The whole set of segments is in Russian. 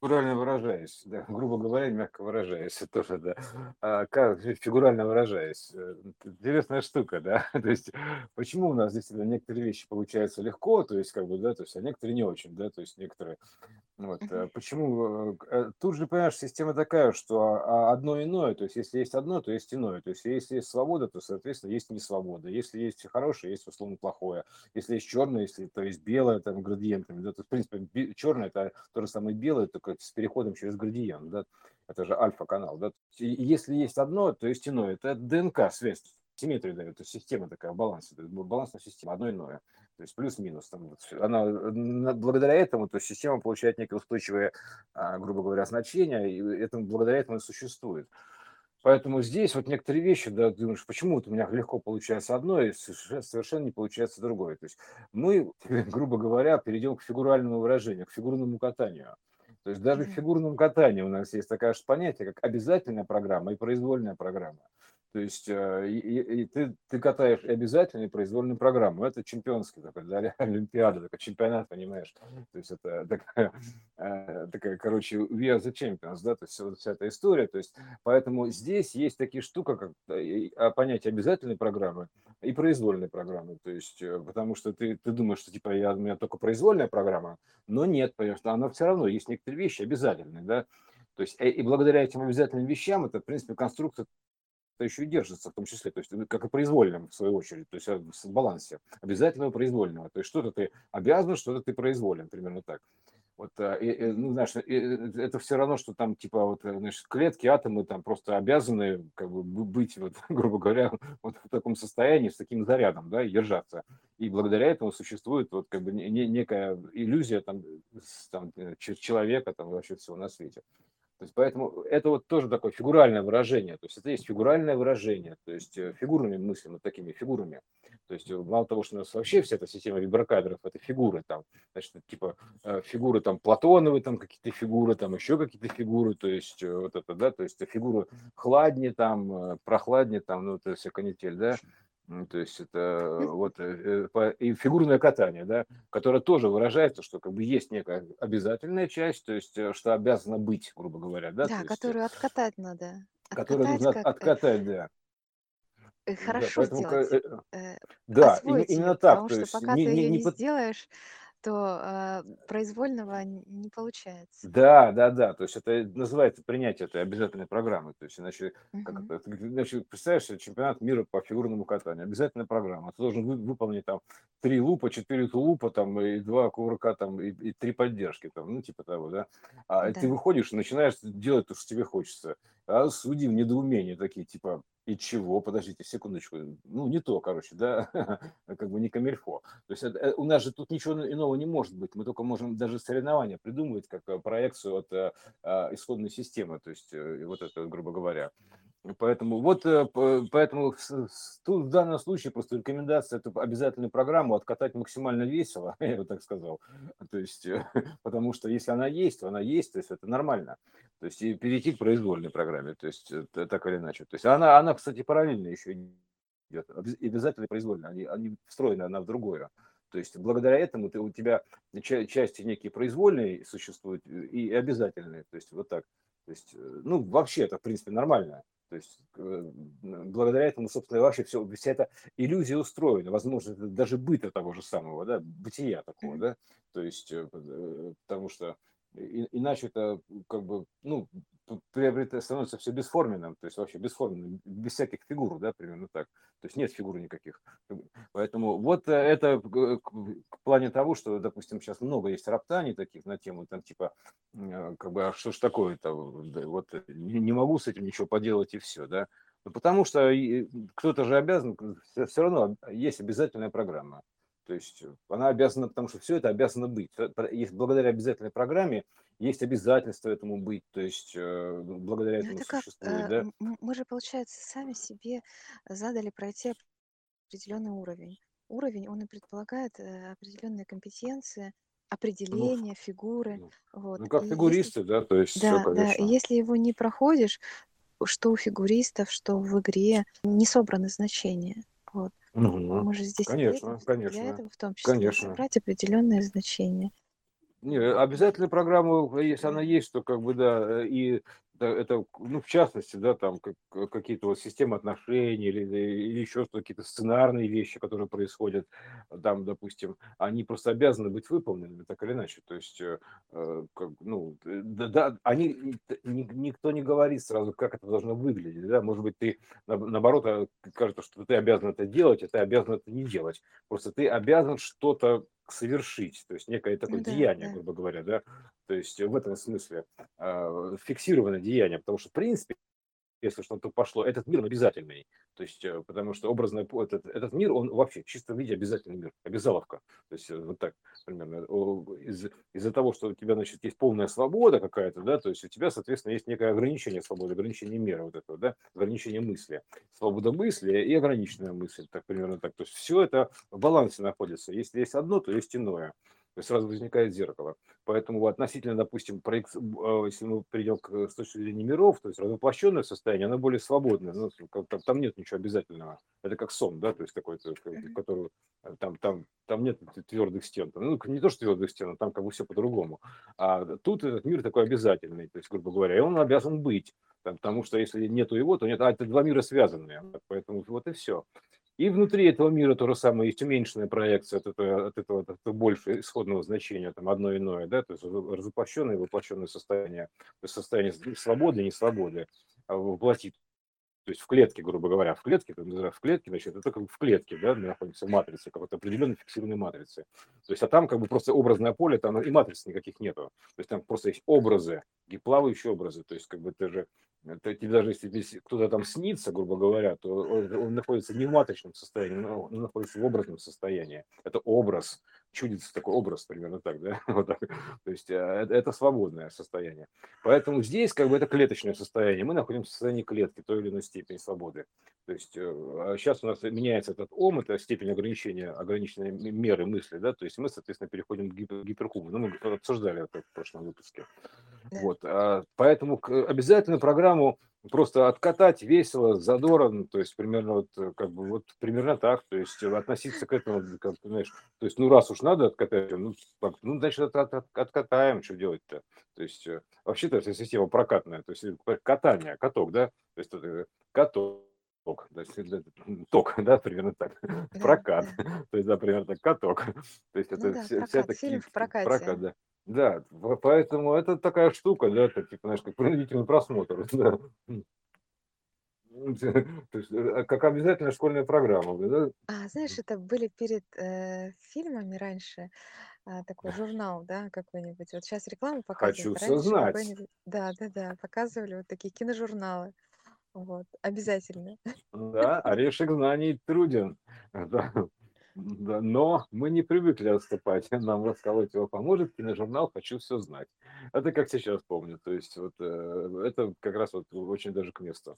Фигурально выражаясь, да, грубо говоря, мягко выражаясь, тоже, да. А, как фигурально выражаясь, э, интересная штука, да. То есть почему у нас действительно некоторые вещи получаются легко, то есть как бы, да, то есть, а некоторые не очень, да, то есть некоторые. Вот, э, почему? э, э, Тут же, понимаешь, система такая, что а, а, одно иное, то есть если есть одно, то есть иное. То есть если есть свобода, то, соответственно, есть не свобода. Если есть хорошее, есть условно плохое. Если есть черное, если то есть белое, там, градиентами, да, то, в принципе, черное это то же самое белое, только с переходом через градиент, да, это же альфа-канал, да. Если есть одно, то есть иное. Это ДНК, связь, симметрию дает, то есть система такая, баланс, это балансная система, одно иное. То есть плюс-минус. Там, она, благодаря этому то есть система получает некое устойчивое, а, грубо говоря, значение, и это, благодаря этому и существует. Поэтому здесь вот некоторые вещи, да, думаешь, почему у меня легко получается одно и совершенно не получается другое. То есть мы, грубо говоря, перейдем к фигуральному выражению, к фигурному катанию. То есть даже в фигурном катании у нас есть такое же понятие, как обязательная программа и произвольная программа. То есть э, и, и- ты, ты катаешь и обязательную, и произвольную программу. Это чемпионский такой, да, Олимпиада, такой чемпионат, понимаешь? То есть это такая, э, такая короче, we are the champions, да, то есть вот вся эта история. То есть Поэтому здесь есть такие штуки, как а, понятие обязательной программы и произвольной программы. То есть, э, потому что ты, ты думаешь, что типа я, у меня только произвольная программа, но нет, потому что она все равно, есть некоторые вещи обязательные, да. То есть, и благодаря этим обязательным вещам, это, в принципе, конструкция еще и держится в том числе, то есть э, как и произвольным в свою очередь, то есть э, в балансе обязательного произвольного. То есть что-то ты обязан, что-то ты произволен, примерно так. Вот, э, и, ну, знаешь, э, это все равно, что там, типа, вот, э, знаешь, клетки, атомы там просто обязаны, как бы, быть, вот, грубо говоря, вот в таком состоянии, с таким зарядом, да, и держаться. И благодаря этому существует вот, как бы, не- не- некая иллюзия там, с- там, э, человека, там, вообще всего на свете. То есть поэтому это вот тоже такое фигуральное выражение. То есть это есть фигуральное выражение. То есть э, фигурными мыслями, вот такими фигурами. То есть э, мало того, что у нас вообще вся эта система виброкадров, это фигуры там, значит, типа э, фигуры там платоновые, там какие-то фигуры, там еще какие-то фигуры, то есть вот это, да, то есть фигуры хладнее там, прохладнее там, ну, это все канитель, да, то есть это вот э, э, и фигурное катание, да, которое тоже выражается, что как бы есть некая обязательная часть, то есть э, что обязано быть, грубо говоря, да, Да, есть которую откатать надо. Откатать нужно от- как откатать, да, э, да, хорошо поэтому сделать, да, им- освоить ее, именно так, потому то что есть пока не, ты не, ее не, не под- сделаешь, то а, произвольного не получается. Да, да, да. То есть это называется принятие этой обязательной программы. То есть иначе, как это, ты- иначе представляешь чемпионат мира по фигурному катанию. Обязательная программа. Ты должен вы- выполнить там три лупа, четыре тулупа, там, и два кувырка, там, и, и три поддержки, там, ну, типа того, да. А ты Да. выходишь и начинаешь делать то, что тебе хочется. А судьи в недоумении такие, типа, и чего? Подождите, секундочку. Ну, не то, короче, да, как бы не камильфо. То есть это, э, у нас же тут ничего иного не может быть. Мы только можем даже соревнования придумывать как э, проекцию от э, исходной системы. То есть э, вот это, грубо говоря. Поэтому вот э, п- поэтому тут в данном случае просто рекомендация эту обязательную программу откатать максимально весело, я бы так сказал. То есть, э, потому что если она есть, то она есть, то есть это нормально. То есть и перейти к произвольной программе, то есть э, так или иначе. То есть она, она, кстати, параллельно еще идет, обязательно произвольно, они, они встроены одна в другое. То есть благодаря этому ты, у тебя ча- части некие произвольные существуют э, и обязательные. То есть вот так. То есть, э, ну, вообще это, в принципе, нормально. То есть э, благодаря этому, собственно, вообще все, вся эта иллюзия устроена. Возможно, это даже быта того же самого, да, бытия такого, да. То есть, э, э, потому что и- иначе это как бы, ну, приобретает, становится все бесформенным, то есть вообще бесформенным, без всяких фигур, да, примерно так. То есть нет фигур никаких. Поэтому вот э, это к к плане того, что, допустим, сейчас много есть роптаний таких на тему, там, типа, э, как бы, а что ж такое-то, вот э, не могу с этим ничего поделать и все, да. Ну, потому что кто-то же обязан, все равно есть обязательная программа. То есть э, она обязана, потому что все это обязано быть. Есть благодаря обязательной программе есть обязательство этому быть, то есть э, благодаря Ну этому это как? существует, э, да. Мы же, получается, сами себе задали пройти определенный уровень. Уровень, он и предполагает определенные компетенции, Ну, определения, фигуры. ну, Вот. ну, И как если, фигуристы, да, то есть все, да, да, и конечно. если его не проходишь, что у фигуристов, что в игре, не собраны значения. Вот. Мгм. Мы же здесь Конечно, для конечно, этого, в том числе, конечно. собрать определенные значения. Не, обязательно программа, если она есть, то как бы да, и это, ну, в частности, да, там как, какие-то вот системы отношений или, или еще что-то, какие-то сценарные вещи, которые происходят, там, допустим, они просто обязаны быть выполненными, так или иначе. То есть, э, э как, ну, да, да, они, ни, никто не говорит сразу, как это должно выглядеть, да, может быть, ты, наоборот, э, кажется, что ты обязан это делать, а ты обязан это не делать. Просто ты обязан что-то совершить, то есть некое такое ну, да, деяние, да. грубо говоря, да, то есть в этом смысле э, фиксированное деяние, потому что, в принципе, если что-то пошло, этот мир обязательный. То есть, э, потому что образный этот, этот мир, он вообще в виде обязательный мир, обязаловка. То есть, э, вот так примерно. Из, из-за того, что у тебя, значит, есть полная свобода какая-то, да, то есть у тебя, соответственно, есть некое ограничение свободы, ограничение меры вот этого, да, ограничение мысли. Свобода мысли и ограниченная мысль, так примерно так. То есть все это в балансе находится. Если есть одно, то есть иное то есть сразу возникает зеркало. Поэтому относительно, допустим, проект, а, если мы придем к, с точки зрения миров, то есть развоплощенное состояние, оно более свободное, ну, там, там нет ничего обязательного. Это как сон, да, то есть такой, который э, там, там, там нет твердых стен. Ну, не то, что твердых стен, а там как бы все по-другому. А тут этот мир такой обязательный, то есть, грубо говоря, и он обязан быть. Потому что если нету его, то нет, а это два мира связанные. Поэтому вот и все. И внутри этого мира то же самое, есть уменьшенная проекция от этого, от этого, от этого больше исходного значения, там одно иное, да, то есть разоплощенное и воплощенное состояние, то есть состояние свободы и несвободы а воплотит то есть в клетке, грубо говоря, в клетке, в клетке, значит, это как в клетке, да, находится в матрице, какой-то определенной фиксированной матрице. То есть, а там как бы просто образное поле, там и матриц никаких нету. То есть там просто есть образы, и плавающие образы. То есть, как бы ты же, это, даже если кто-то там снится, грубо говоря, то он, находится не в матричном состоянии, он находится в образном состоянии. Это образ, чудится такой образ примерно так, да, вот так. То есть это, это свободное состояние. Поэтому здесь как бы это клеточное состояние. Мы находимся в состоянии клетки той или иной степени свободы. То есть сейчас э, у нас меняется этот ом, это степень ограничения, ограниченной меры мысли, да, то есть мы, соответственно, переходим к гиперкубу. Ну, мы обсуждали это в прошлом выпуске. Да. Вот, а, поэтому обязательно программу просто откатать весело, задорно, то есть примерно вот э, как бы вот примерно так, то есть относиться к этому, как ты знаешь, то есть ну раз уж надо откатать, ну, ну значит от, от, откатаем, что делать-то, то есть э, вообще-то эта система прокатная, то есть катание, каток, да, то есть это каток, ток, да, ток, да, примерно так, прокат, то есть, да, примерно так, каток, то есть это ну, да, вся, прокат, вся такие, прокат, да. Да, поэтому это такая штука, да, это типа, знаешь, как принудительный просмотр, да. То есть, э, как обязательная школьная программа, да? А, знаешь, это были перед э, фильмами раньше а, такой журнал, да, какой-нибудь. Вот сейчас рекламу Хочу показывают, раньше знать. какой-нибудь, да, да, да, показывали вот такие киножурналы. Вот, обязательно. Да, орешек знаний труден. Да. Да, но мы не привыкли отступать. Нам расколоть его поможет киножурнал «Хочу все знать». Это как сейчас помню. То есть вот э, это как раз вот очень даже к месту.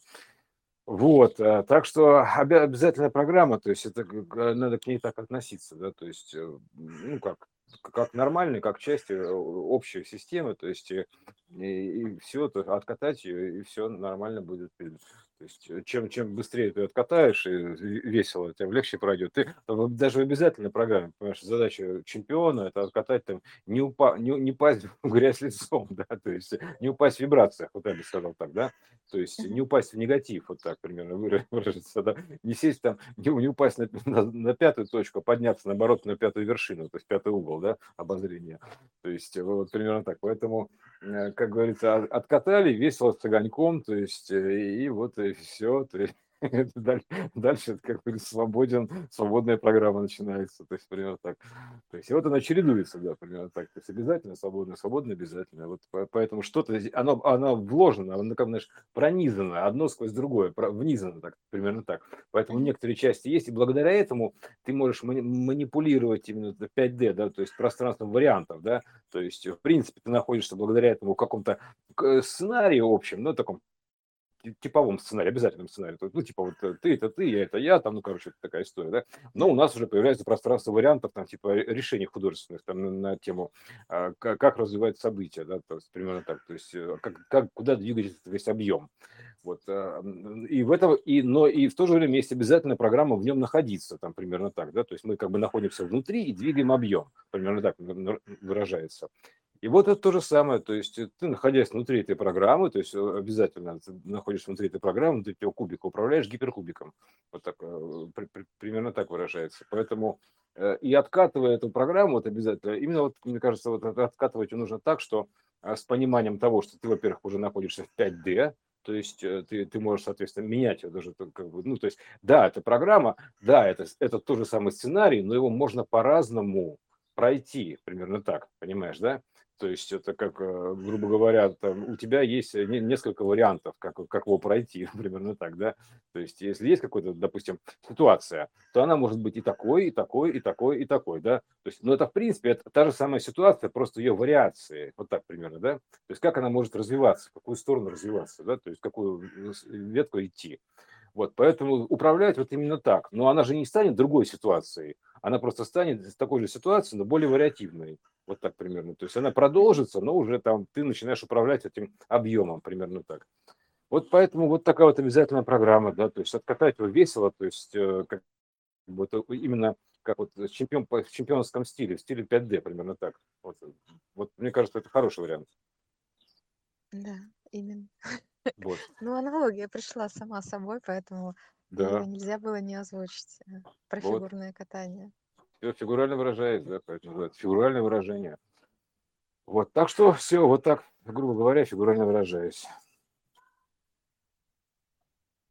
Вот, э, так что обязательная программа, то есть это надо к ней так относиться, да, то есть, э, ну как, как нормальный, как часть общей системы, то есть и, и все, то откатать ее, и все нормально будет. То есть э, чем, чем быстрее ты откатаешь и весело, тем легче пройдет. Ты даже в обязательной программе, понимаешь, задача чемпиона это откатать там, не, упа, не, не пасть в грязь лицом, да, то есть не упасть в вибрациях, вот я бы сказал так, да, то есть не упасть в негатив, вот так примерно выразиться, да, не сесть там, не, не упасть на, на, на пятую точку, а подняться наоборот на пятую вершину, то есть пятый угол, да, обозрения. То есть вот примерно так. Поэтому Э, как говорится, откатали весело с огоньком, то есть, э, и вот и все. То есть, Дальше, как бы свободен, свободная программа начинается. То есть, примерно так. То есть, и вот она чередуется, да, примерно так. То есть, обязательно свободно, свободно обязательно. Вот поэтому что-то, оно, оно вложено, оно, как, знаешь, пронизано одно сквозь другое, внизано, так, примерно так. Поэтому некоторые части есть, и благодаря этому ты можешь манипулировать именно 5D, да, то есть пространством вариантов, да, то есть, в принципе, ты находишься благодаря этому в каком-то сценарии общем, ну, таком типовом сценарии, обязательном сценарии. Ну, типа вот э, ты это ты, я это я, там, ну, короче, такая история, да. Но у нас уже появляется пространство вариантов, там, типа решений художественных, там, на, тему, а, как, как развивать события, да, то есть примерно так, то есть э, как, как, куда двигать весь объем. Вот, а, и в этом, и, но и в то же время есть обязательная программа в нем находиться, там, примерно так, да, то есть мы как бы находимся внутри и двигаем объем, примерно так выражается. И вот это то же самое, то есть ты, находясь внутри этой программы, то есть э, обязательно ты находишься внутри этой программы, внутри этого кубика, управляешь гиперкубиком. Вот так, э, при, при, примерно так выражается. Поэтому э, и откатывая эту программу, вот обязательно, именно вот, мне кажется, вот откатывать ее нужно так, что с пониманием того, что ты, во-первых, уже находишься в 5D, то есть ты, ты можешь, соответственно, менять ее даже, как бы, ну, то есть, да, это программа, да, это, это тот же самый сценарий, но его можно по-разному пройти, примерно так, понимаешь, да? То есть это как, э, грубо говоря, там, у тебя есть несколько вариантов, как, как его пройти, примерно так, да. То есть если есть какая-то, допустим, ситуация, то она может быть и такой, и такой, и такой, и такой, да. То есть, ну это в принципе это та же самая ситуация, просто ее вариации, вот так примерно, да. То есть как она может развиваться, в какую сторону развиваться, да, то есть какую ветку идти. Вот, поэтому управлять вот именно так. Но она же не станет другой ситуацией, она просто станет такой же ситуацией, но более вариативной. Вот так примерно. То есть она продолжится, но уже там ты начинаешь управлять этим объемом, примерно так. Вот поэтому вот такая вот обязательная программа, да, то есть откатать его весело, то есть э, как это именно как вот чемпион, в чемпионском стиле, в стиле 5D, примерно так. Вот, вот мне кажется, это хороший вариант. Да, именно. Вот. Ну, аналогия пришла сама собой, поэтому да. нельзя было не озвучить э, про вот. фигурное катание. Все фигурально выражается, да, поэтому называется фигуральное выражение. Вот, так что все, вот так, грубо говоря, фигурально выражаюсь.